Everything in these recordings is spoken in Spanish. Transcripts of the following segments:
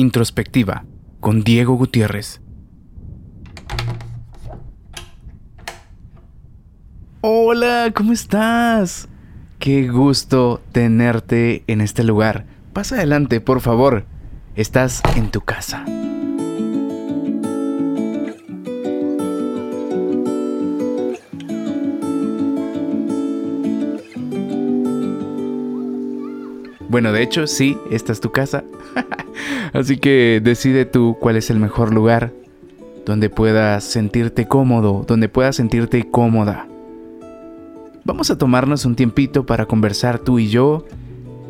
Introspectiva con Diego Gutiérrez. Hola, ¿cómo estás? Qué gusto tenerte en este lugar. Pasa adelante, por favor. Estás en tu casa. Bueno, de hecho, sí, esta es tu casa. Así que decide tú cuál es el mejor lugar donde puedas sentirte cómodo, donde puedas sentirte cómoda. Vamos a tomarnos un tiempito para conversar tú y yo.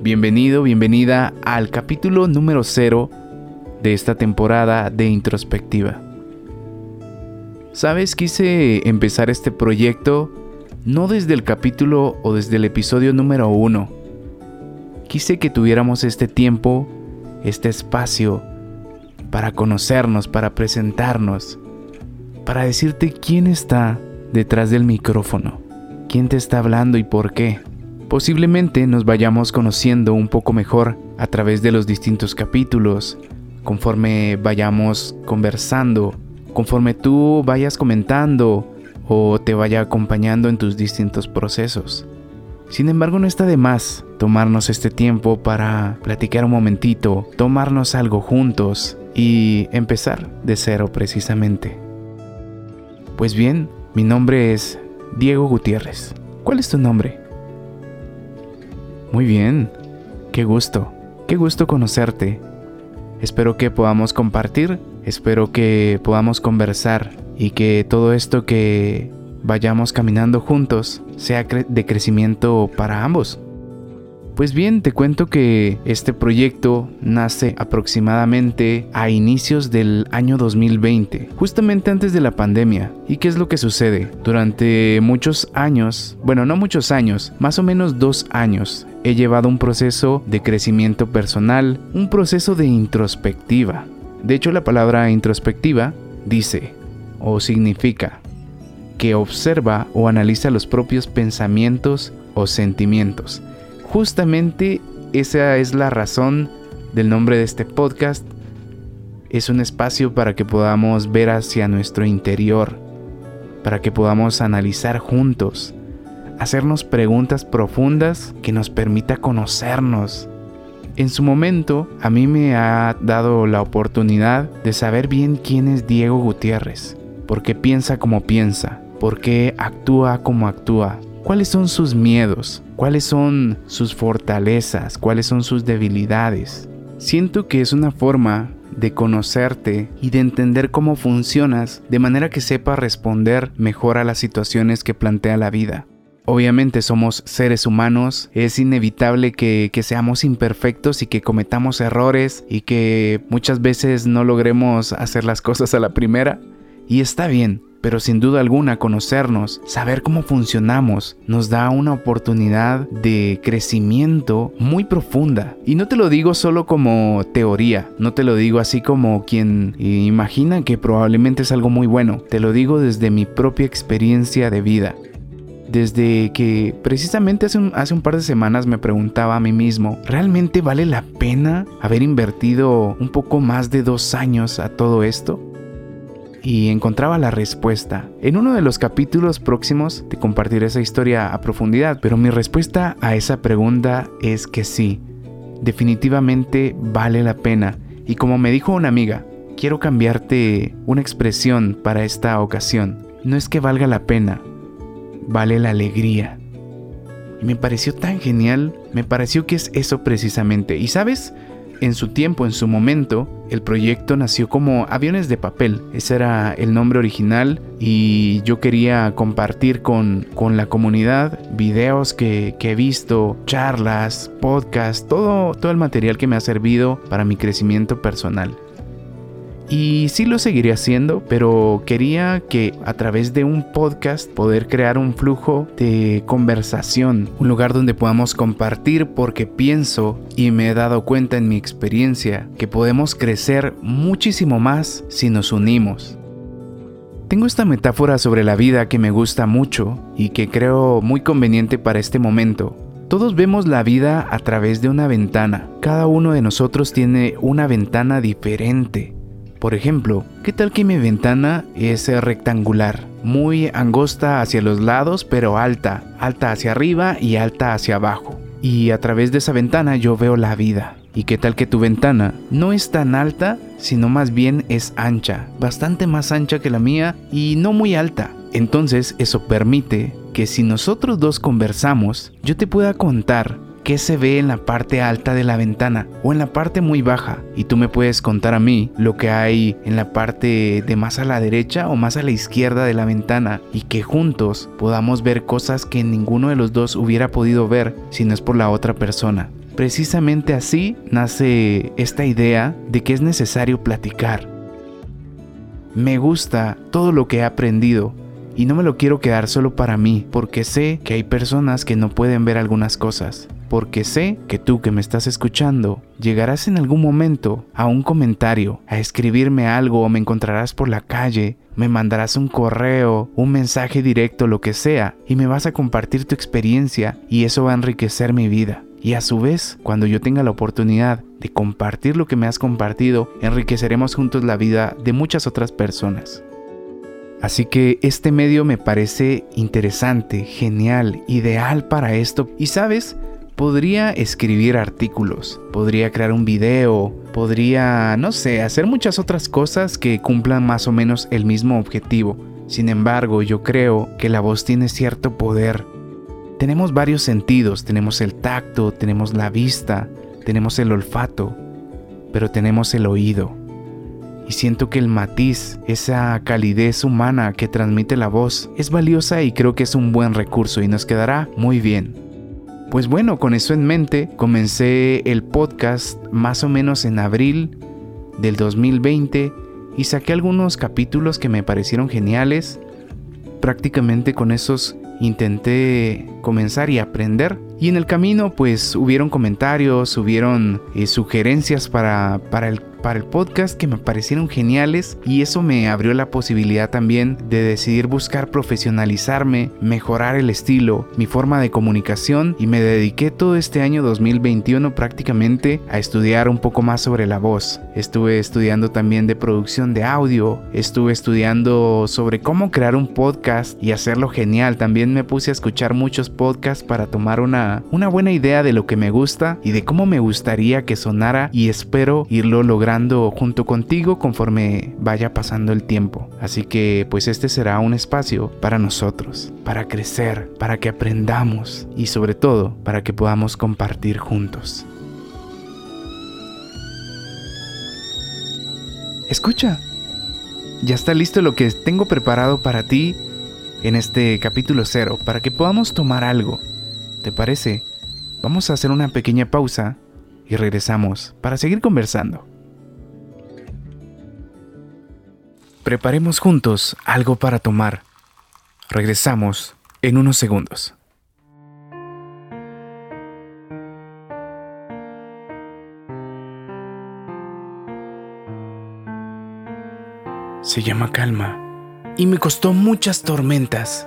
Bienvenido, bienvenida al capítulo número 0 de esta temporada de introspectiva. Sabes, quise empezar este proyecto no desde el capítulo o desde el episodio número 1 quise que tuviéramos este tiempo, este espacio, para conocernos, para presentarnos, para decirte quién está detrás del micrófono, quién te está hablando y por qué. Posiblemente nos vayamos conociendo un poco mejor a través de los distintos capítulos, conforme vayamos conversando, conforme tú vayas comentando o te vaya acompañando en tus distintos procesos. Sin embargo, no está de más tomarnos este tiempo para platicar un momentito, tomarnos algo juntos y empezar de cero precisamente. Pues bien, mi nombre es Diego Gutiérrez. ¿Cuál es tu nombre? Muy bien, qué gusto, qué gusto conocerte. Espero que podamos compartir, espero que podamos conversar y que todo esto que vayamos caminando juntos sea de crecimiento para ambos. Pues bien, te cuento que este proyecto nace aproximadamente a inicios del año 2020, justamente antes de la pandemia. ¿Y qué es lo que sucede? Durante muchos años, bueno, no muchos años, más o menos dos años, he llevado un proceso de crecimiento personal, un proceso de introspectiva. De hecho, la palabra introspectiva dice o significa que observa o analiza los propios pensamientos o sentimientos. Justamente esa es la razón del nombre de este podcast. Es un espacio para que podamos ver hacia nuestro interior, para que podamos analizar juntos, hacernos preguntas profundas que nos permita conocernos. En su momento, a mí me ha dado la oportunidad de saber bien quién es Diego Gutiérrez, porque piensa como piensa, por qué actúa como actúa, cuáles son sus miedos, cuáles son sus fortalezas, cuáles son sus debilidades. Siento que es una forma de conocerte y de entender cómo funcionas de manera que sepa responder mejor a las situaciones que plantea la vida. Obviamente somos seres humanos, es inevitable que, que, seamos imperfectos y que cometamos errores y que muchas veces no logremos hacer las cosas a la primera. Y está bien, pero sin duda alguna conocernos, saber cómo funcionamos, nos da una oportunidad de crecimiento muy profunda. Y no te lo digo solo como teoría, no te lo digo así como quien imagina que probablemente es algo muy bueno, te lo digo desde mi propia experiencia de vida. Desde que precisamente hace un, par de semanas me preguntaba a mí mismo, ¿realmente vale la pena haber invertido un poco más de dos años a todo esto? Y encontraba la respuesta. En uno de los capítulos próximos te compartiré esa historia a profundidad, pero mi respuesta a esa pregunta es que sí, definitivamente vale la pena. Y como me dijo una amiga, quiero cambiarte una expresión para esta ocasión. No es que valga la pena, vale la alegría. Y me pareció tan genial, me pareció que es eso precisamente. Y sabes, en su tiempo, en su momento, el proyecto nació como Aviones de Papel. Ese era el nombre original y yo quería compartir con, con la comunidad videos que, que he visto, charlas, podcasts, todo, todo el material que me ha servido para mi crecimiento personal. Y sí lo seguiré haciendo, pero quería que a través de un podcast poder crear un flujo de conversación, un lugar donde podamos compartir porque pienso y me he dado cuenta en mi experiencia que podemos crecer muchísimo más si nos unimos. Tengo esta metáfora sobre la vida que me gusta mucho y que creo muy conveniente para este momento. Todos vemos la vida a través de una ventana. Cada uno de nosotros tiene una ventana diferente. Por ejemplo, ¿qué tal que mi ventana es rectangular? Muy angosta hacia los lados, pero alta, alta hacia arriba y alta hacia abajo. Y a través de esa ventana yo veo la vida. ¿Y qué tal que tu ventana no es tan alta, sino más bien es ancha, bastante más ancha que la mía y no muy alta? Entonces eso permite que si nosotros dos conversamos, yo te pueda contar qué se ve en la parte alta de la ventana o en la parte muy baja y tú me puedes contar a mí lo que hay en la parte de más a la derecha o más a la izquierda de la ventana y que juntos podamos ver cosas que ninguno de los dos hubiera podido ver si no es por la otra persona. Precisamente así nace esta idea de que es necesario platicar. Me gusta todo lo que he aprendido y no me lo quiero quedar solo para mí, porque sé que hay personas que no pueden ver algunas cosas, porque sé que tú que me estás escuchando llegarás en algún momento a un comentario, a escribirme algo o me encontrarás por la calle, me mandarás un correo, un mensaje directo, lo que sea, y me vas a compartir tu experiencia y eso va a enriquecer mi vida. Y a su vez, cuando yo tenga la oportunidad de compartir lo que me has compartido, enriqueceremos juntos la vida de muchas otras personas. Así que este medio me parece interesante, genial, ideal para esto. Y sabes, podría escribir artículos, podría crear un video, podría, no sé, hacer muchas otras cosas que cumplan más o menos el mismo objetivo. Sin embargo, yo creo que la voz tiene cierto poder tenemos varios sentidos, tenemos el tacto, tenemos la vista, tenemos el olfato, pero tenemos el oído. Y siento que el matiz, esa calidez humana que transmite la voz, es valiosa y creo que es un buen recurso y nos quedará muy bien. Pues bueno, con eso en mente, comencé el podcast más o menos en abril del 2020 y saqué algunos capítulos que me parecieron geniales. Prácticamente con esos intenté comenzar y aprender. Y en el camino pues hubieron comentarios, hubieron eh, sugerencias para, para el para el podcast que me parecieron geniales y eso me abrió la posibilidad también de decidir buscar profesionalizarme, mejorar el estilo, mi forma de comunicación y me dediqué todo este año 2021 prácticamente a estudiar un poco más sobre la voz. Estuve estudiando también de producción de audio, estuve estudiando sobre cómo crear un podcast y hacerlo genial. También me puse a escuchar muchos podcasts para tomar una, una buena idea de lo que me gusta y de cómo me gustaría que sonara y espero irlo logrando junto contigo conforme vaya pasando el tiempo. Así que pues este será un espacio para nosotros, para crecer, para que aprendamos y sobre todo para que podamos compartir juntos. Escucha, ya está listo lo que tengo preparado para ti en este capítulo cero, para que podamos tomar algo. ¿Te parece? Vamos a hacer una pequeña pausa y regresamos para seguir conversando. Preparemos juntos algo para tomar. Regresamos en unos segundos. Se llama calma y me costó muchas tormentas.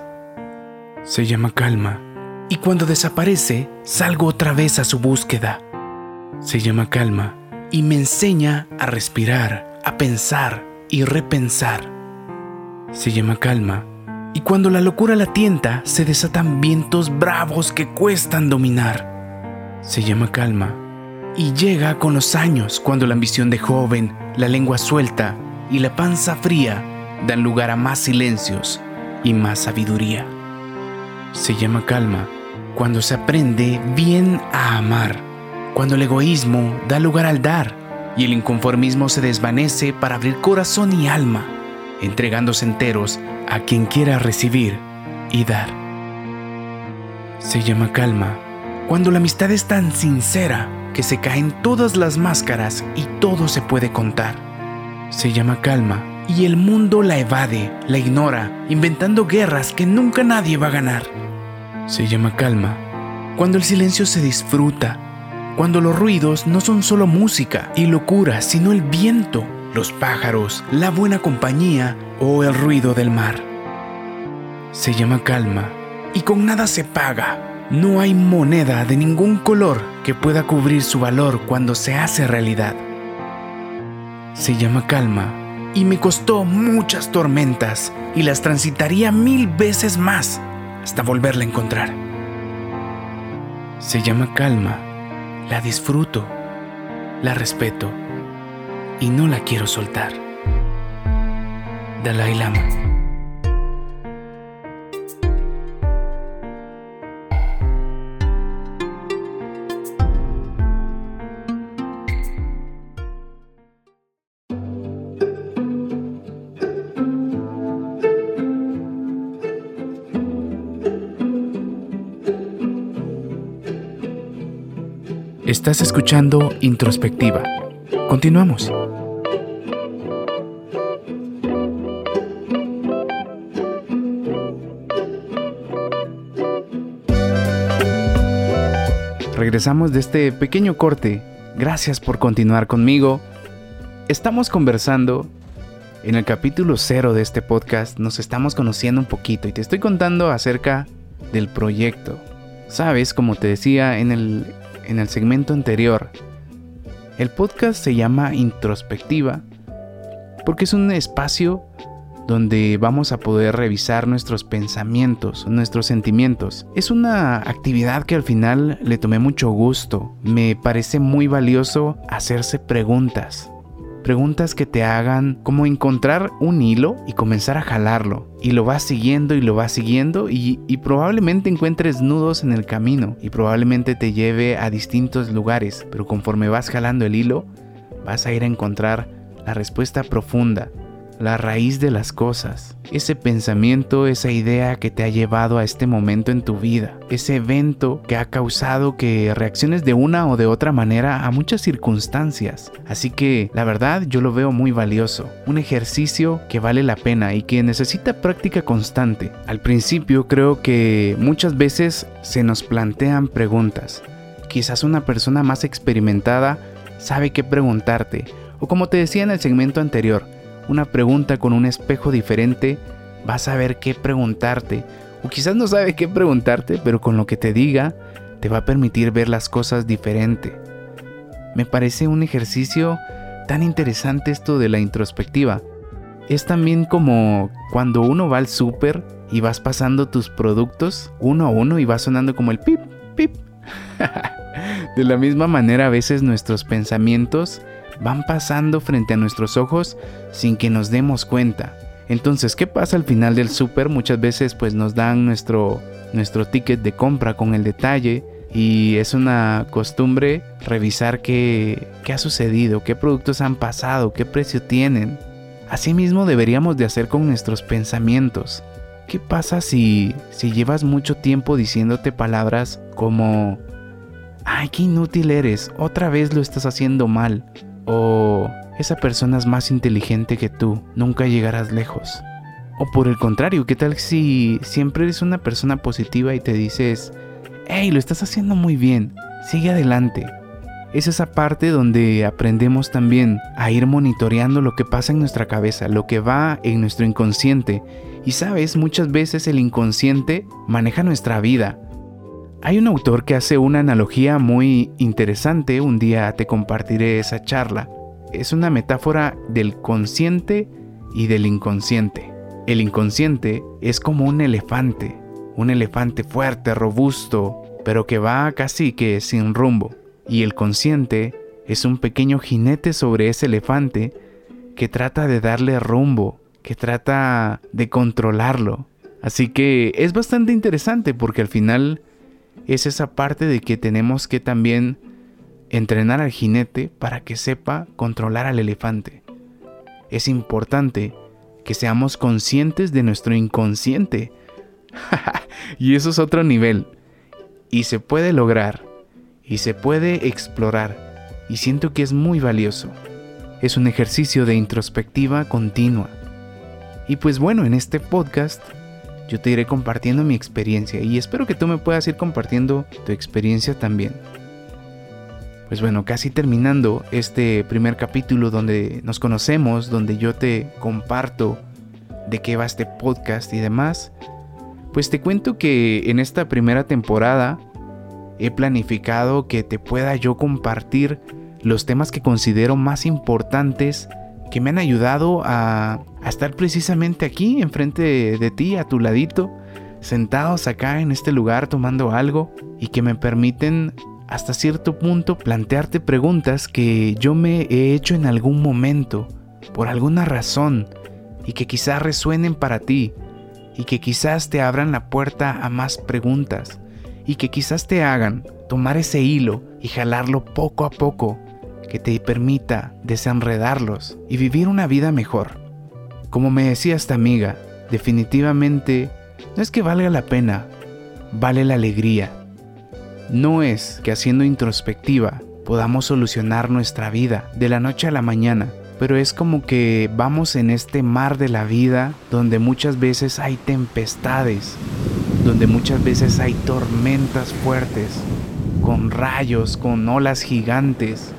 Se llama calma y cuando desaparece salgo otra vez a su búsqueda. Se llama calma y me enseña a respirar, a pensar, y repensar. Se llama calma, y cuando la locura la tienta, se desatan vientos bravos que cuestan dominar. Se llama calma, y llega con los años cuando la ambición de joven, la lengua suelta y la panza fría dan lugar a más silencios y más sabiduría. Se llama calma cuando se aprende bien a amar, cuando el egoísmo da lugar al dar y el inconformismo se desvanece para abrir corazón y alma, entregándose enteros a quien quiera recibir y dar. Se llama calma cuando la amistad es tan sincera que se caen todas las máscaras y todo se puede contar. Se llama calma y el mundo la evade, la ignora, inventando guerras que nunca nadie va a ganar. Se llama calma cuando el silencio se disfruta cuando los ruidos no son solo música y locura, sino el viento, los pájaros, la buena compañía o el ruido del mar. Se llama calma y con nada se paga, No hay moneda de ningún color que pueda cubrir su valor cuando se hace realidad. Se llama calma y me costó muchas tormentas y las transitaría mil veces más hasta volverla a encontrar. Se llama calma, la disfruto, la respeto y no la quiero soltar. Dalai Lama. Estás escuchando Introspectiva. Continuamos. Regresamos de este pequeño corte. Gracias por continuar conmigo. Estamos conversando en el capítulo cero de este podcast. Nos estamos conociendo un poquito y te estoy contando acerca del proyecto. Sabes, como te decía en el en el segmento anterior, el podcast se llama Introspectiva porque es un espacio donde vamos a poder revisar nuestros pensamientos, nuestros sentimientos. Es una actividad que al final le tomé mucho gusto. Me parece muy valioso hacerse preguntas preguntas que te hagan como encontrar un hilo y comenzar a jalarlo. Y lo vas siguiendo y lo vas siguiendo y, probablemente encuentres nudos en el camino y probablemente te lleve a distintos lugares. Pero conforme vas jalando el hilo, vas a ir a encontrar la respuesta profunda la raíz de las cosas, ese pensamiento, esa idea que te ha llevado a este momento en tu vida, ese evento que ha causado que reacciones de una o de otra manera a muchas circunstancias. Así que la verdad yo lo veo muy valioso, un ejercicio que vale la pena y que necesita práctica constante. Al principio creo que muchas veces se nos plantean preguntas. Quizás una persona más experimentada sabe qué preguntarte, o como te decía en el segmento anterior, una pregunta con un espejo diferente, vas a ver qué preguntarte. O quizás no sabe qué preguntarte, pero con lo que te diga, te va a permitir ver las cosas diferente. Me parece un ejercicio tan interesante esto de la introspectiva. Es también como cuando uno va al súper y vas pasando tus productos uno a uno y va sonando como el pip, pip. de la misma manera a veces nuestros pensamientos van pasando frente a nuestros ojos sin que nos demos cuenta. Entonces, ¿qué pasa al final del súper? Muchas veces pues nos dan nuestro, nuestro ticket de compra con el detalle y es una costumbre revisar qué, qué ha sucedido, qué productos han pasado, qué precio tienen. Asimismo deberíamos de hacer con nuestros pensamientos. ¿Qué pasa si, si llevas mucho tiempo diciéndote palabras como, ay, qué inútil eres, otra vez lo estás haciendo mal, o esa persona es más inteligente que tú, nunca llegarás lejos. O por el contrario, ¿qué tal si siempre eres una persona positiva y te dices, hey, lo estás haciendo muy bien, sigue adelante? Es esa parte donde aprendemos también a ir monitoreando lo que pasa en nuestra cabeza, lo que va en nuestro inconsciente. Y sabes, muchas veces el inconsciente maneja nuestra vida. Hay un autor que hace una analogía muy interesante, un día te compartiré esa charla. Es una metáfora del consciente y del inconsciente. El inconsciente es como un elefante, un elefante fuerte, robusto, pero que va casi que sin rumbo. Y el consciente es un pequeño jinete sobre ese elefante que trata de darle rumbo, que trata de controlarlo. Así que es bastante interesante porque al final es esa parte de que tenemos que también entrenar al jinete para que sepa controlar al elefante. Es importante que seamos conscientes de nuestro inconsciente. y eso es otro nivel. Y se puede lograr. Y se puede explorar. Y siento que es muy valioso. Es un ejercicio de introspectiva continua. Y pues bueno, en este podcast yo te iré compartiendo mi experiencia y espero que tú me puedas ir compartiendo tu experiencia también. Pues bueno, casi terminando este primer capítulo donde nos conocemos, donde yo te comparto de qué va este podcast y demás, Pues te cuento que en esta primera temporada he planificado que te pueda yo compartir los temas que considero más importantes que me han ayudado a, estar precisamente aquí, enfrente de, de ti, a tu ladito, sentados acá en este lugar tomando algo y que me permiten hasta cierto punto plantearte preguntas que yo me he hecho en algún momento, por alguna razón, y que quizás resuenen para ti, y que quizás te abran la puerta a más preguntas, y que quizás te hagan tomar ese hilo y jalarlo poco a poco, que te permita desenredarlos y vivir una vida mejor. Como me decía esta amiga, definitivamente no es que valga la pena, vale la alegría. No es que haciendo introspectiva podamos solucionar nuestra vida de la noche a la mañana, pero es como que vamos en este mar de la vida donde muchas veces hay tempestades, donde muchas veces hay tormentas fuertes, con rayos, con olas gigantes,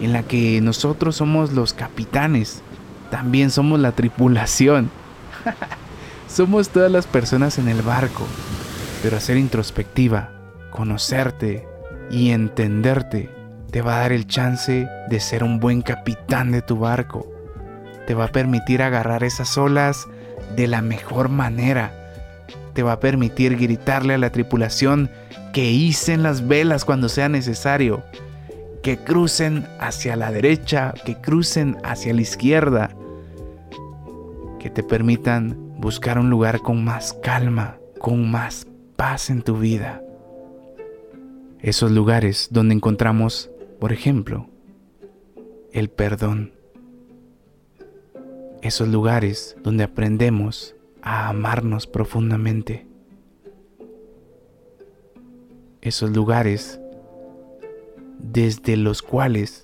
en la que nosotros somos los capitanes, también somos la tripulación. somos todas las personas en el barco, pero hacer introspectiva conocerte y entenderte te va a dar el chance de ser un buen capitán de tu barco. Te va a permitir agarrar esas olas de la mejor manera. Te va a permitir gritarle a la tripulación que hicen las velas cuando sea necesario. Que crucen hacia la derecha, que crucen hacia la izquierda. Que te permitan buscar un lugar con más calma, con más paz en tu vida. Esos lugares donde encontramos, por ejemplo, el perdón. Esos lugares donde aprendemos a amarnos profundamente. Esos lugares desde los cuales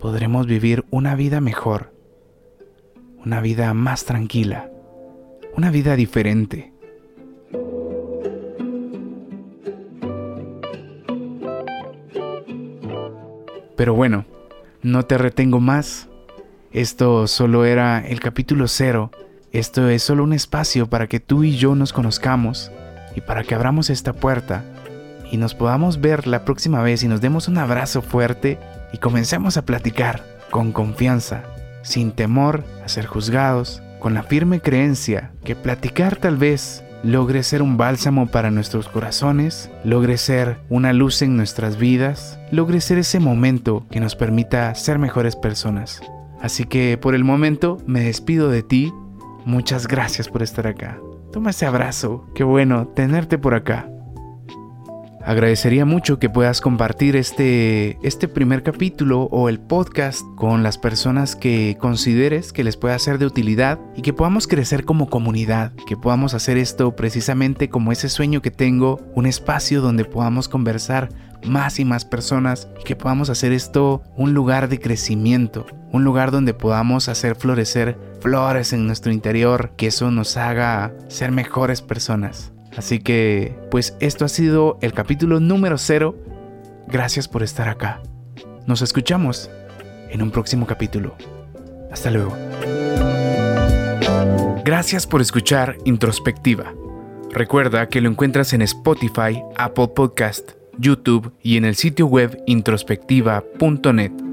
podremos vivir una vida mejor, una vida más tranquila, una vida diferente. Pero bueno, no te retengo más. Esto solo era el capítulo cero. Esto es solo un espacio para que tú y yo nos conozcamos y para que abramos esta puerta y nos podamos ver la próxima vez y nos demos un abrazo fuerte y comencemos a platicar con confianza, sin temor a ser juzgados, con la firme creencia que platicar tal vez logre ser un bálsamo para nuestros corazones, logre ser una luz en nuestras vidas, logre ser ese momento que nos permita ser mejores personas. Así que por el momento me despido de ti. Muchas gracias por estar acá. Toma ese abrazo. Qué bueno tenerte por acá. Agradecería mucho que puedas compartir este, este primer capítulo o el podcast con las personas que consideres que les pueda ser de utilidad y que podamos crecer como comunidad, que podamos hacer esto precisamente como ese sueño que tengo, un espacio donde podamos conversar más y más personas y que podamos hacer esto un lugar de crecimiento, un lugar donde podamos hacer florecer flores en nuestro interior, que eso nos haga ser mejores personas. Así que, pues esto ha sido el capítulo número 0. Gracias por estar acá. Nos escuchamos en un próximo capítulo. Hasta luego. Gracias por escuchar Introspectiva. Recuerda que lo encuentras en Spotify, Apple Podcast, YouTube y en el sitio web introspectiva.net.